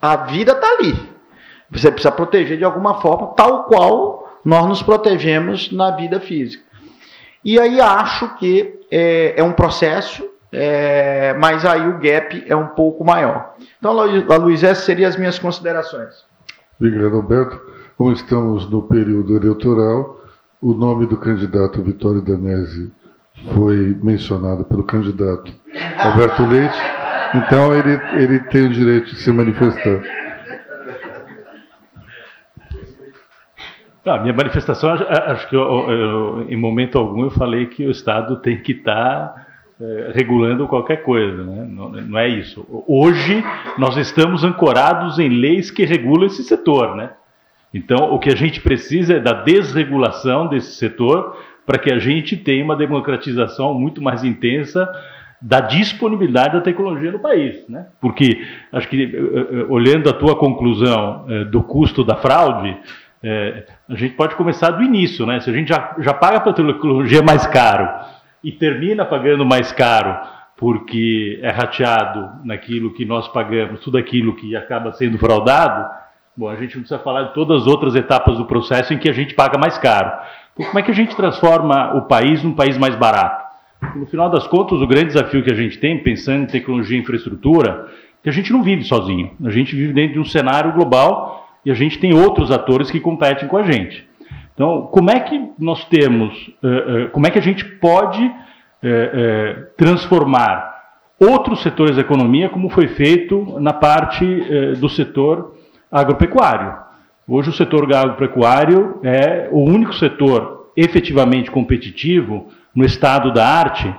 a vida está ali. Você precisa proteger de alguma forma, tal qual nós nos protegemos na vida física. E aí acho que é, é um processo, é, mas aí o gap é um pouco maior. Então, Luiz, essas seriam as minhas considerações. Obrigado, Alberto. Como estamos no período eleitoral, o nome do candidato Vitório Danese foi mencionado pelo candidato Alberto Leite, então ele, ele tem o direito de se manifestar. Ah, minha manifestação, acho que eu, eu, em momento algum eu falei que o Estado tem que estar tá é, regulando qualquer coisa. Né? Não, não, é isso. Hoje nós estamos ancorados em leis que regulam esse setor. Né? Então, o que a gente precisa é da desregulação desse setor para que a gente tenha uma democratização muito mais intensa da disponibilidade da tecnologia no país, né? Porque acho que eh, eh, olhando a tua conclusão eh, do custo da fraude, a gente pode começar do início, né? Se a gente já, já paga para a tecnologia mais caro e termina pagando mais caro porque é rateado naquilo que nós pagamos, tudo aquilo que acaba sendo fraudado, bom, a gente não precisa falar de todas as outras etapas do processo em que a gente paga mais caro. Então, como é que a gente transforma o país num país mais barato? No final das contas, o grande desafio que a gente tem, pensando em tecnologia e infraestrutura, que a gente não vive sozinho. A gente vive dentro de um cenário global e a gente tem outros atores que competem com a gente. Então, como é que nós temos, uh, uh, como é que a gente pode uh, transformar outros setores da economia, como foi feito na parte do setor agropecuário? Hoje, o setor agropecuário é o único setor efetivamente competitivo no estado da arte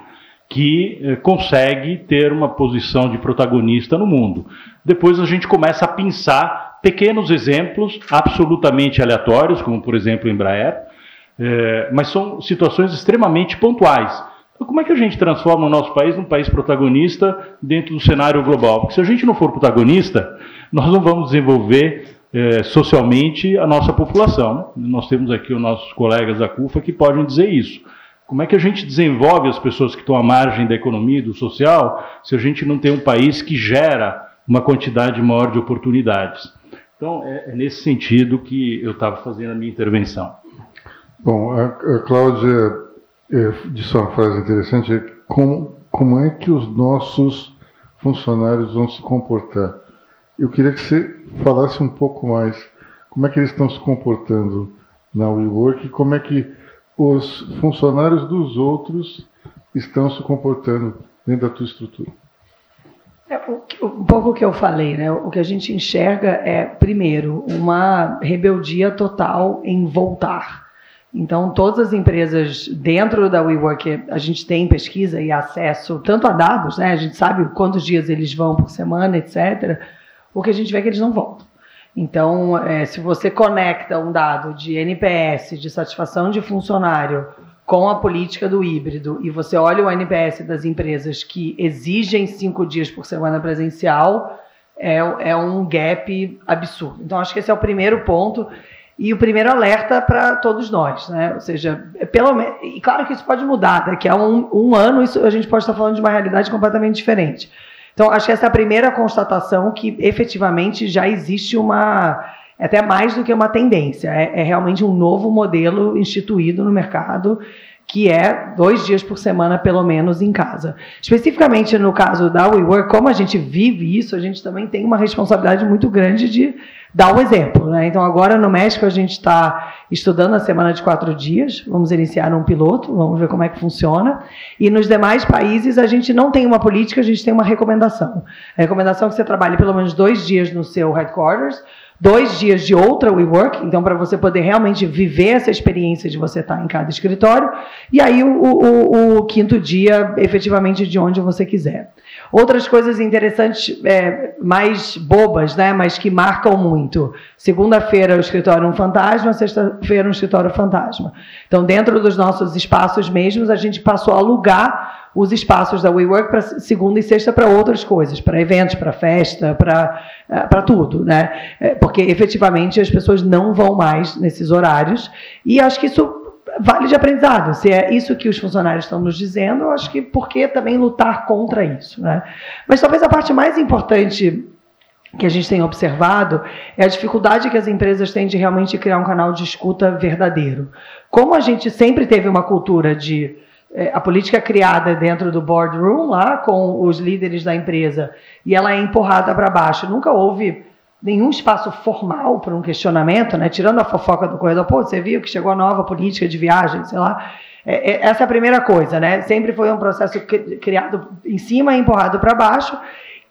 que consegue ter uma posição de protagonista no mundo. Depois a gente começa a pensar pequenos exemplos absolutamente aleatórios, como por exemplo o Embraer, é, mas são situações extremamente pontuais. Então, como é que a gente transforma o nosso país num país protagonista dentro do cenário global? Porque se a gente não for protagonista, nós não vamos desenvolver é, socialmente a nossa população. Nós temos aqui os nossos colegas da CUFA que podem dizer isso. Como é que a gente desenvolve as pessoas que estão à margem da economia e do social se a gente não tem um país que gera uma quantidade maior de oportunidades? Então, é, é nesse sentido que eu estava fazendo a minha intervenção. Bom, a, a Cláudia é, disse uma frase interessante: é como, como é que os nossos funcionários vão se comportar? Eu queria que você falasse um pouco mais como é que eles estão se comportando na WeWork e como é que os funcionários dos outros estão se comportando dentro da tua estrutura. É, um pouco o que eu falei, né? O que a gente enxerga é, primeiro, uma rebeldia total em voltar. Então, todas as empresas dentro da WeWork, a gente tem pesquisa e acesso tanto a dados, né? A gente sabe quantos dias eles vão por semana, etc. O que a gente vê é que eles não voltam. Então, é, se você conecta um dado de NPS, de satisfação de funcionário, com a política do híbrido e você olha o NPS das empresas que exigem cinco dias por semana presencial, é, é um gap absurdo. Então, acho que esse é o primeiro ponto e o primeiro alerta para todos nós, né? Ou seja, é pelo e claro que isso pode mudar, daqui a um, um ano isso, a gente pode estar falando de uma realidade completamente diferente. Então, acho que essa é a primeira constatação que efetivamente já existe uma até mais do que uma tendência, é, é realmente um novo modelo instituído no mercado que é dois dias por semana, pelo menos, em casa. Especificamente no caso da WeWork, como a gente vive isso, a gente também tem uma responsabilidade muito grande de dar o exemplo. Né? Então, agora no México, a gente está estudando a semana de quatro dias, vamos iniciar um piloto, vamos ver como é que funciona. E nos demais países, a gente não tem uma política, a gente tem uma recomendação. A recomendação é que você trabalhe pelo menos dois dias no seu headquarters, dois dias de outra WeWork, então para você poder realmente viver essa experiência de você estar em cada escritório, e aí o, o, o quinto dia, efetivamente, de onde você quiser. Outras coisas interessantes, é, mais bobas, né, mas que marcam muito. Segunda-feira o escritório um fantasma, sexta-feira um escritório fantasma. Então, dentro dos nossos espaços mesmos, a gente passou a alugar os espaços da WeWork para segunda e sexta para outras coisas, para eventos, para festa, para é, tudo, né? É, porque efetivamente as pessoas não vão mais nesses horários e acho que isso vale de aprendizado. Se é isso que os funcionários estão nos dizendo, eu acho que por que também lutar contra isso, né? Mas talvez a parte mais importante que a gente tem observado é a dificuldade que as empresas têm de realmente criar um canal de escuta verdadeiro. Como a gente sempre teve uma cultura de é, a política criada dentro do boardroom lá com os líderes da empresa e ela é empurrada para baixo. Nunca houve nenhum espaço formal para um questionamento, né? Tirando a fofoca do corredor, pô, você viu que chegou a nova política de viagem, sei lá. É, é, essa é a primeira coisa, né? Sempre foi um processo criado em cima e empurrado para baixo.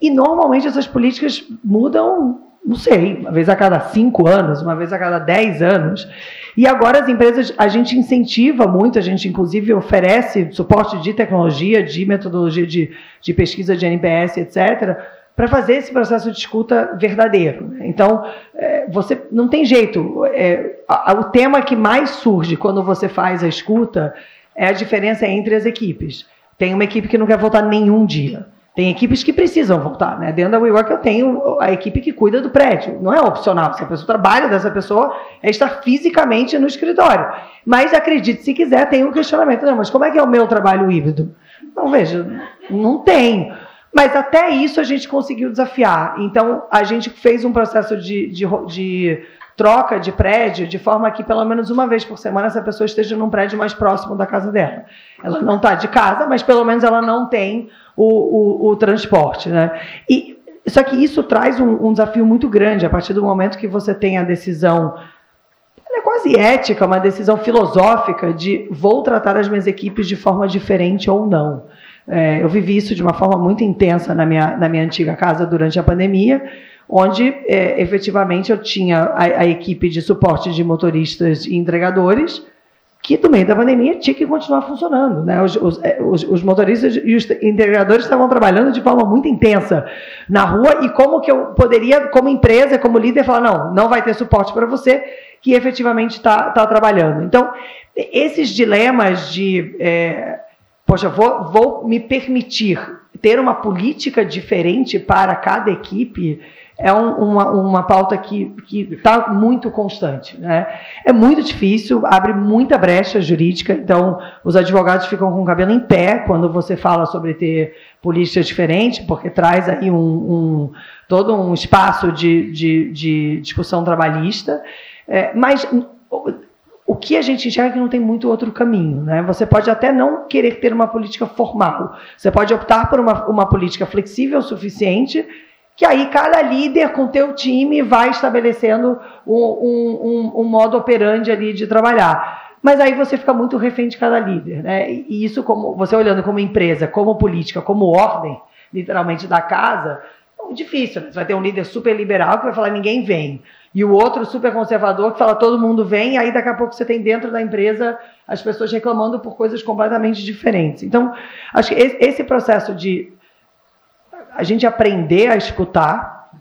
E normalmente essas políticas mudam não sei, uma vez a cada cinco anos, uma vez a cada dez anos. E agora as empresas, a gente incentiva muito, a gente inclusive oferece suporte de tecnologia, de metodologia de, de pesquisa de NPS, etc., para fazer esse processo de escuta verdadeiro. Então, é, você não tem jeito. É, o tema que mais surge quando você faz a escuta é a diferença entre as equipes. Tem uma equipe que não quer voltar nenhum dia. Tem equipes que precisam voltar, né? Dentro da WeWork eu tenho a equipe que cuida do prédio. Não é opcional. Se a pessoa trabalha dessa pessoa, é estar fisicamente no escritório. Mas acredite, se quiser, tem um questionamento. Não, mas como é que é o meu trabalho híbrido? Não, veja, não tem. Mas até isso a gente conseguiu desafiar. Então, a gente fez um processo de, de, de troca de prédio de forma que pelo menos uma vez por semana essa pessoa esteja num prédio mais próximo da casa dela. Ela não está de casa, mas pelo menos ela não tem o, o, o transporte. Né? E só que isso traz um, um, desafio muito grande a partir do momento que você tem a decisão. é quase ética, uma decisão filosófica de vou tratar as minhas equipes de forma diferente ou não. É, eu vivi isso de uma forma muito intensa na minha, na minha antiga casa durante a pandemia, onde é, efetivamente eu tinha a, a equipe de suporte de motoristas e entregadores que no meio da pandemia tinha que continuar funcionando. Né? Os, os, é, os, os, motoristas e os integradores estavam trabalhando de forma muito intensa na rua e como que eu poderia, como empresa, como líder, falar, não, não vai ter suporte para você que efetivamente está tá trabalhando. Então, esses dilemas de, é, poxa, vou, vou me permitir ter uma política diferente para cada equipe, é um, uma, uma pauta que está muito constante. Né? É muito difícil, abre muita brecha jurídica, então os advogados ficam com o cabelo em pé quando você fala sobre ter políticas diferentes, porque traz aí um, um todo um espaço de, de, de discussão trabalhista. É, mas o, que a gente enxerga é que não tem muito outro caminho. Né? Você pode até não querer ter uma política formal, você pode optar por uma, uma política flexível o suficiente que aí cada líder com teu time vai estabelecendo um, um, um, modo operandi ali de trabalhar. Mas aí você fica muito refém de cada líder, né? E isso, como você olhando como empresa, como política, como ordem, literalmente da casa, difícil. Né? Você vai ter um líder super liberal que vai falar ninguém vem, e o outro super conservador que fala todo mundo vem, e aí daqui a pouco você tem dentro da empresa as pessoas reclamando por coisas completamente diferentes. Então, acho que esse processo de a gente aprender a escutar,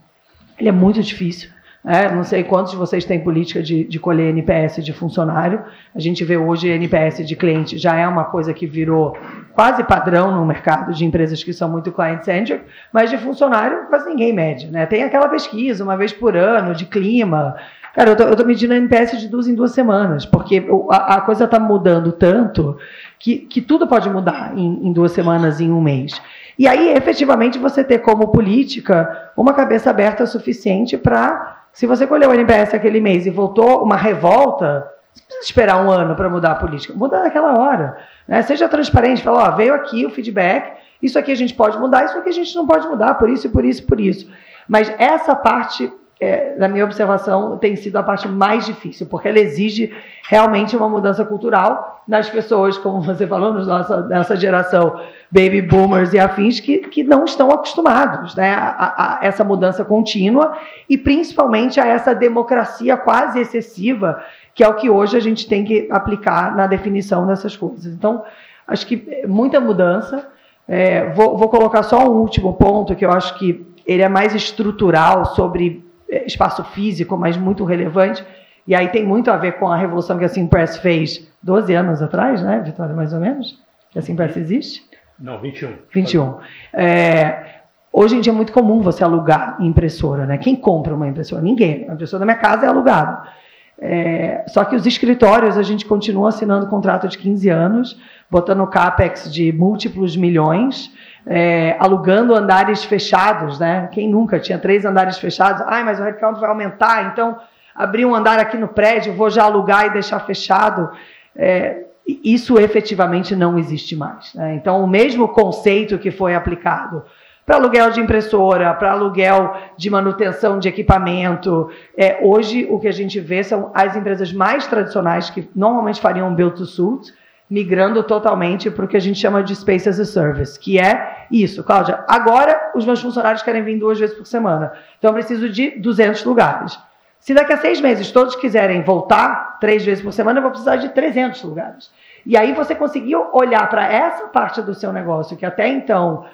ele é muito difícil. É, não sei quantos de vocês têm política de, de colher NPS de funcionário. A gente vê hoje NPS de cliente já é uma coisa que virou quase padrão no mercado de empresas que são muito client-centric, mas de funcionário quase ninguém mede. Né? Tem aquela pesquisa uma vez por ano de clima. Cara, eu estou medindo NPS de duas em duas semanas, porque a, a coisa está mudando tanto que, que tudo pode mudar em, em duas semanas, em um mês. E aí, efetivamente, você ter como política uma cabeça aberta suficiente para, se você colheu o NPS aquele mês e voltou uma revolta, você precisa esperar um ano para mudar a política. Muda naquela hora. Né? Seja transparente, fala, ó, veio aqui o feedback, isso aqui a gente pode mudar, isso aqui a gente não pode mudar, por isso, por isso, por isso. Mas essa parte é, na minha observação, tem sido a parte mais difícil, porque ela exige realmente uma mudança cultural nas pessoas, como você falou, nossa, nessa geração baby boomers e afins, que, que não estão acostumados né, a, a essa mudança contínua e principalmente a essa democracia quase excessiva, que é o que hoje a gente tem que aplicar na definição dessas coisas. Então, acho que muita mudança. É, vou, vou colocar só um último ponto que eu acho que ele é mais estrutural sobre é, espaço físico, mas muito relevante. E aí tem muito a ver com a revolução que a Simpress fez 12 anos atrás, né, Vitória, mais ou menos? Que a Simpress existe? Não, 21. 21. É, hoje em dia é muito comum você alugar impressora, né? Quem compra uma impressora? Ninguém. A impressora da minha casa é alugada. É, só que os escritórios a gente continua assinando contrato de 15 anos, botando capex de múltiplos milhões, é, alugando andares fechados, né? Quem nunca tinha três andares fechados? Ai, mas o headcount vai aumentar, então abrir um andar aqui no prédio, vou já alugar e deixar fechado. É, isso efetivamente não existe mais. Né? Então, o mesmo conceito que foi aplicado para aluguel de impressora, para aluguel de manutenção de equipamento. É, hoje, o que a gente vê são as empresas mais tradicionais, que normalmente fariam build to suit, migrando totalmente para o que a gente chama de Space as a Service, que é isso. Cláudia, agora os meus funcionários querem vir duas vezes por semana, então eu preciso de 200 lugares. Se daqui a seis meses todos quiserem voltar três vezes por semana, eu vou precisar de 300 lugares. E aí você conseguiu olhar para essa parte do seu negócio, que até então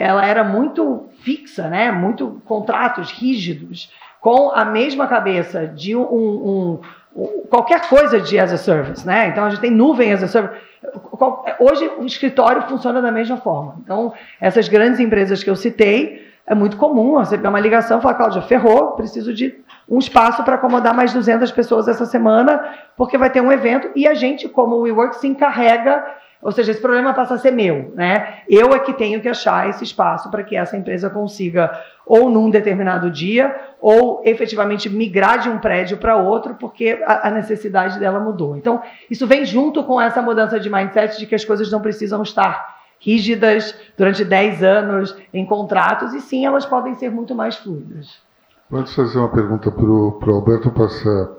ela era muito fixa, né? muito contratos rígidos, com a mesma cabeça de um, um qualquer coisa de as a service, né? Então a gente tem nuvem as a service. Hoje o escritório funciona da mesma forma. Então essas grandes empresas que eu citei é muito comum ter uma ligação e falar, Cláudia, ferrou, preciso de um espaço para acomodar mais 200 pessoas essa semana, porque vai ter um evento e a gente, como o WeWork, se encarrega ou seja, esse problema passa a ser meu, né? Eu é que tenho que achar esse espaço para que essa empresa consiga, ou num determinado dia, ou efetivamente migrar de um prédio para outro, porque a, necessidade dela mudou. Então, isso vem junto com essa mudança de mindset de que as coisas não precisam estar rígidas durante 10 anos em contratos, e sim, elas podem ser muito mais fluidas. Pode fazer uma pergunta para o Alberto passar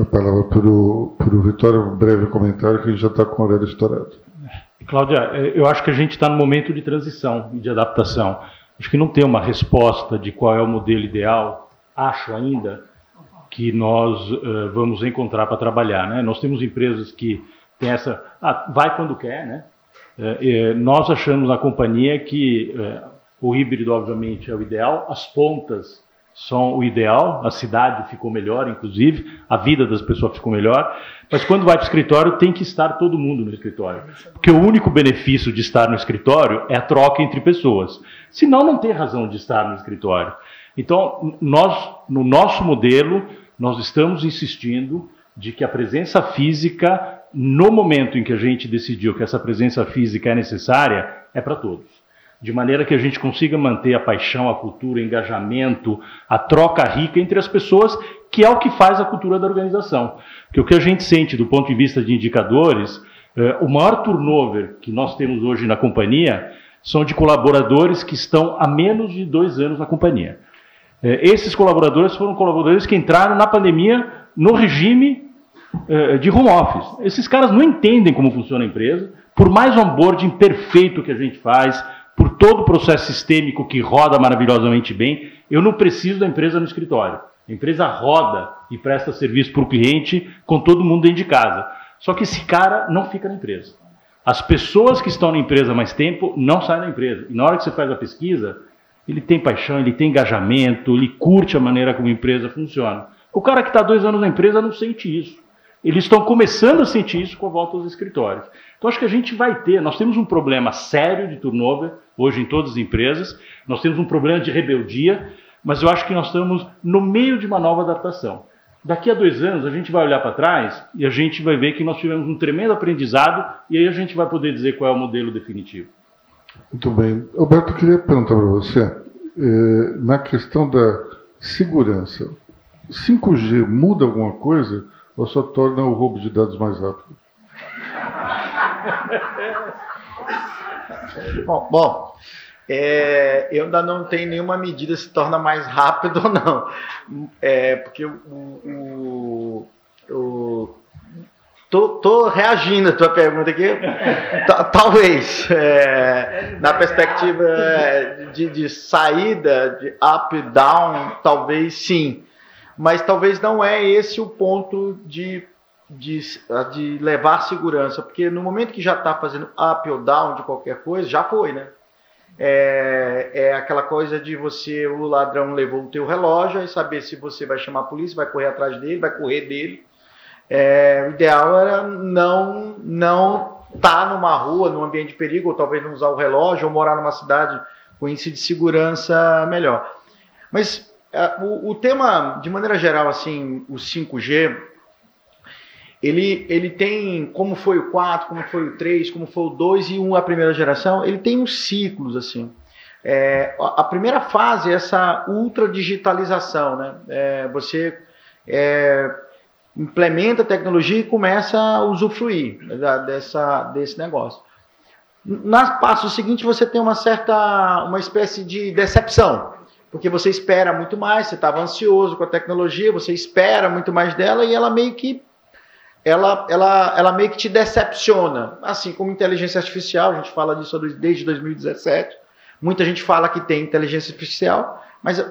a palavra para o Vitório, um breve comentário, que a gente já está com o horário estourado. Cláudia, é, eu acho que a gente está no momento de transição e de adaptação. Acho que não tem uma resposta de qual é o modelo ideal. Acho ainda que nós uh, vamos encontrar para trabalhar. Né? Nós temos empresas que têm essa. Ah, vai quando quer, né? Uh, nós achamos na companhia que uh, o híbrido, obviamente, é o ideal, as pontas são o ideal, a cidade ficou melhor, inclusive, a vida das pessoas ficou melhor, mas quando vai para o escritório tem que estar todo mundo no escritório, porque o único benefício de estar no escritório é a troca entre pessoas, senão não tem razão de estar no escritório. Então, nós, no nosso modelo, nós estamos insistindo de que a presença física, no momento em que a gente decidiu que essa presença física é necessária, é para todos. De maneira que a gente consiga manter a paixão, a cultura, o engajamento, a troca rica entre as pessoas, que é o que faz a cultura da organização. Porque o que a gente sente do ponto de vista de indicadores, eh, o maior turnover que nós temos hoje na companhia são de colaboradores que estão há menos de dois anos na companhia. É, esses colaboradores foram colaboradores que entraram na pandemia no regime é, de home office. Esses caras não entendem como funciona a empresa, por mais onboarding perfeito que a gente faz, todo o processo sistêmico que roda maravilhosamente bem, eu não preciso da empresa no escritório. A empresa roda e presta serviço para o cliente com todo mundo dentro de casa. Só que esse cara não fica na empresa. As pessoas que estão na empresa há mais tempo não saem da empresa. E na hora que você faz a pesquisa, ele tem paixão, ele tem engajamento, ele curte a maneira como a empresa funciona. O cara que está dois anos na empresa não sente isso. Eles estão começando a sentir isso com a volta aos escritórios. Então, acho que a gente vai ter, nós temos um problema sério de turnover hoje em todas as empresas, nós temos um problema de rebeldia, mas eu acho que nós estamos no meio de uma nova adaptação. Daqui a dois anos, a gente vai olhar para trás e a gente vai ver que nós tivemos um tremendo aprendizado e aí a gente vai poder dizer qual é o modelo definitivo. Muito bem. Alberto, eu queria perguntar para você, eh, na questão da segurança, 5G muda alguma coisa ou só torna o roubo de dados mais rápido? bom, bom é, eu ainda não tenho nenhuma medida se torna mais rápido ou não. É, porque o, o, o Tô, tô, reagindo à tua pergunta aqui. Talvez. É, na perspectiva de, de, saída, de up, down, talvez sim. Mas talvez não é esse o ponto de, de, de levar segurança. Porque no momento que já está fazendo up ou down de qualquer coisa, já foi, né? É, é, aquela coisa de você, o ladrão levou o teu relógio e saber se você vai chamar a polícia, vai correr atrás dele, vai correr dele é, o ideal era não não estar tá numa rua, num ambiente de perigo, ou talvez não usar o relógio, ou morar numa cidade com índice de segurança melhor. Mas é, o, o, tema, de maneira geral, assim, o 5G, ele, ele tem, como foi o 4, como foi o 3, como foi o 2 e 1 a primeira geração, ele tem uns ciclos, assim. É, a primeira fase é essa ultra digitalização, né? É, você é, implementa a tecnologia e começa a usufruir dessa, desse negócio. No passo seguinte, você tem uma certa, uma espécie de decepção, porque você espera muito mais, você estava ansioso com a tecnologia, você espera muito mais dela e ela meio que ela, ela, ela meio que te decepciona. Assim como inteligência artificial, a gente fala disso desde 2017. Muita gente fala que tem inteligência artificial, mas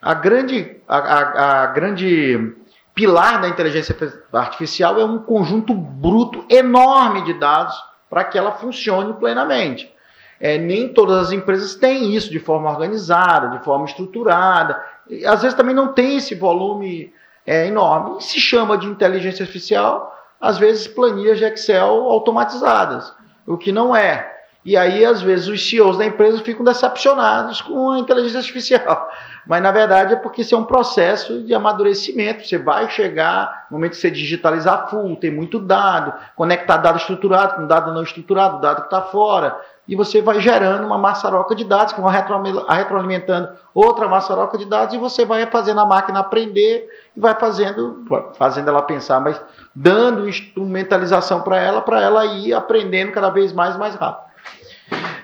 a grande, a, a, a grande pilar da inteligência artificial é um conjunto bruto enorme de dados para que ela funcione plenamente. É, nem todas as empresas têm isso de forma organizada, de forma estruturada. E, às vezes também não tem esse volume é, enorme. E se chama de inteligência artificial, às vezes planilhas de Excel automatizadas, o que não é. E aí, às vezes, os CEOs da empresa ficam decepcionados com a inteligência artificial. Mas, na verdade, é porque isso é um processo de amadurecimento. Você vai chegar no momento que você digitalizar full, tem muito dado, conectar dado estruturado com dado não estruturado, dado que está fora. E você vai gerando uma maçaroca de dados que vão retroalimentando outra maçaroca de dados e você vai fazendo a máquina aprender e vai fazendo, fazendo ela pensar, mas dando instrumentalização para ela, para ela ir aprendendo cada vez mais mais rápido.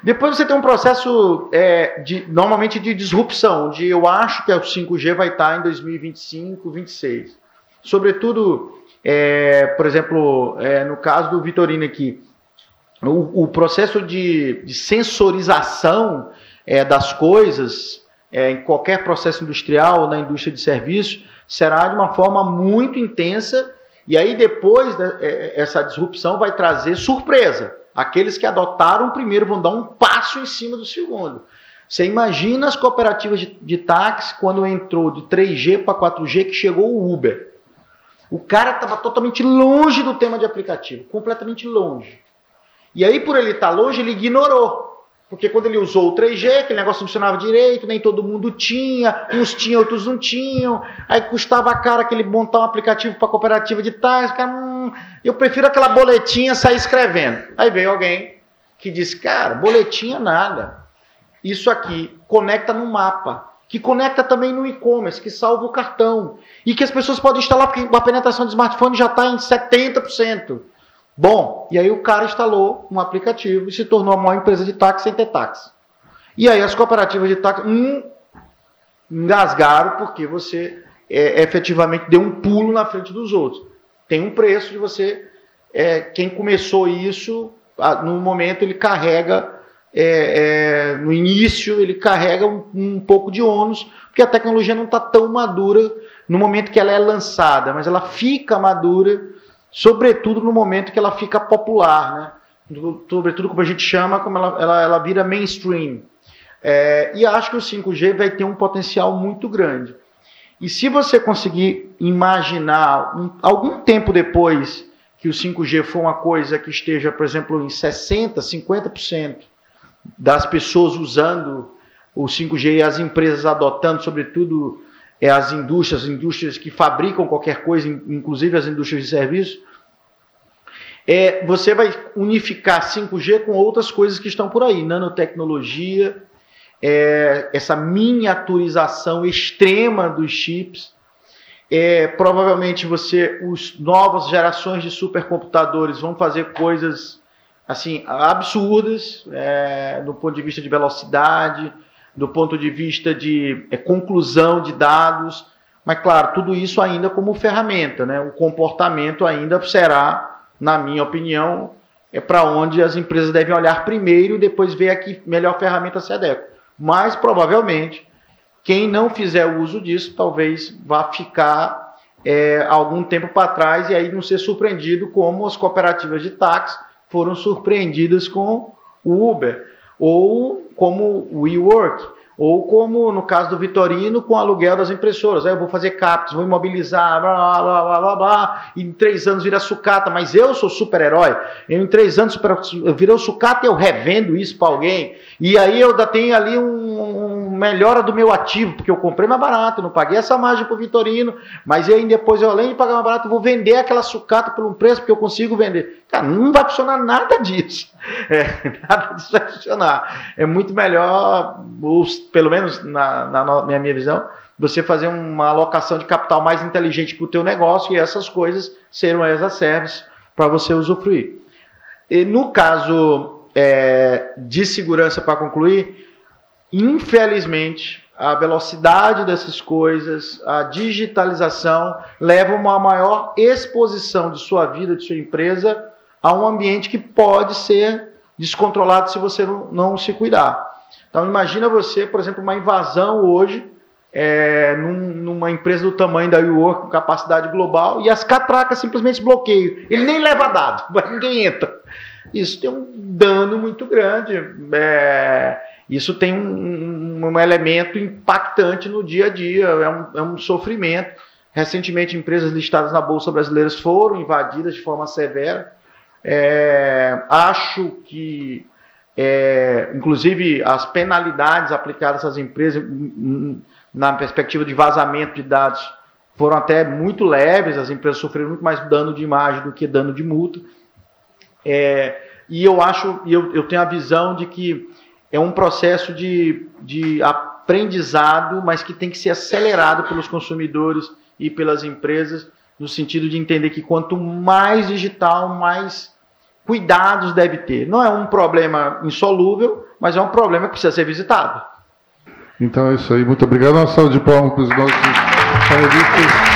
Depois você tem um processo é, de, normalmente de disrupção, onde eu acho que o 5G vai estar em 2025, 2026. Sobretudo, é, por exemplo, é, no caso do Vitorino aqui, o, o processo de, de sensorização é, das coisas é, em qualquer processo industrial, na indústria de serviços, será de uma forma muito intensa. E aí depois né, essa disrupção vai trazer surpresa. Aqueles que adotaram o primeiro vão dar um passo em cima do segundo. Você imagina as cooperativas de, de táxi quando entrou de 3G para 4G que chegou o Uber. O cara estava totalmente longe do tema de aplicativo, completamente longe. E aí, por ele estar longe, ele ignorou. Porque quando ele usou o 3G, aquele negócio funcionava direito, nem todo mundo tinha, uns tinham, outros não tinham. Aí custava caro aquele montar um aplicativo para cooperativa de táxi. Hum, eu prefiro aquela boletinha sair escrevendo. Aí veio alguém que disse: Cara, boletinha nada. Isso aqui conecta no mapa, que conecta também no e-commerce, que salva o cartão. E que as pessoas podem instalar, porque a penetração de smartphone já está em 70%. Bom, e aí o cara instalou um aplicativo e se tornou a maior empresa de táxi sem ter táxi. E aí as cooperativas de táxi hum, engasgaram porque você é, efetivamente deu um pulo na frente dos outros. Tem um preço de você. É, quem começou isso, no momento ele carrega, é, é, no início, ele carrega um, um, pouco de ônus, porque a tecnologia não está tão madura no momento que ela é lançada, mas ela fica madura sobretudo no momento que ela fica popular, né? sobretudo como a gente chama, como ela, ela, ela vira mainstream. É, e acho que o 5G vai ter um potencial muito grande. E se você conseguir imaginar um, algum tempo depois que o 5G for uma coisa que esteja, por exemplo, em 60%, 50% das pessoas usando o 5G e as empresas adotando, sobretudo é, as indústrias, as indústrias que fabricam qualquer coisa, inclusive as indústrias de serviços, é, você vai unificar 5G com outras coisas que estão por aí, nanotecnologia, é, essa miniaturização extrema dos chips. É, provavelmente você, os novas gerações de supercomputadores vão fazer coisas assim absurdas é, do ponto de vista de velocidade, do ponto de vista de é, conclusão de dados, mas claro, tudo isso ainda como ferramenta, né? O comportamento ainda será, na minha opinião, é para onde as empresas devem olhar primeiro e depois ver a que melhor ferramenta se adequa. Mas provavelmente quem não fizer uso disso talvez vá ficar é, algum tempo para trás e aí não ser surpreendido como as cooperativas de táxi foram surpreendidas com o Uber ou como o WeWork, ou como no caso do Vitorino, com aluguel das impressoras. Aí eu vou fazer CAPES, vou imobilizar, blá, blá, blá, blá, blá, e em três anos vira sucata, mas eu sou super-herói. Em três anos eu virei o sucata e eu revendo isso para alguém. E aí eu ainda tenho ali um, melhora do meu ativo, porque eu comprei mais barato, não paguei essa margem para o Vitorino, mas aí depois eu, além de pagar mais barato, vou vender aquela sucata por um preço, porque eu consigo vender. Cara, não vai funcionar nada disso. É, nada disso vai funcionar. É muito melhor, pelo menos na, na, na minha visão, você fazer uma alocação de capital mais inteligente para o teu negócio e essas coisas serão as a service para você usufruir. E no caso é, de segurança, para concluir, infelizmente, a velocidade dessas coisas, a digitalização leva a uma maior exposição de sua vida, de sua empresa a um ambiente que pode ser descontrolado se você não, se cuidar. Então imagina você, por exemplo, uma invasão hoje é, num, numa empresa do tamanho da WeWork com capacidade global e as catracas simplesmente bloqueiam. Ele nem leva dado, ninguém entra. Isso tem um dano muito grande. É, isso tem um, um, elemento impactante no dia a dia, é um, é um sofrimento. Recentemente, empresas listadas na Bolsa Brasileira foram invadidas de forma severa. É, acho que, é, inclusive, as penalidades aplicadas às empresas na perspectiva de vazamento de dados foram até muito leves, as empresas sofreram muito mais dano de imagem do que dano de multa. É, e eu acho, eu, eu tenho a visão de que é um processo de, de aprendizado, mas que tem que ser acelerado pelos consumidores e pelas empresas, no sentido de entender que quanto mais digital, mais cuidados deve ter. Não é um problema insolúvel, mas é um problema que precisa ser visitado. Então é isso aí. Muito obrigado. Uma salva de palmas para os nossos panelistas.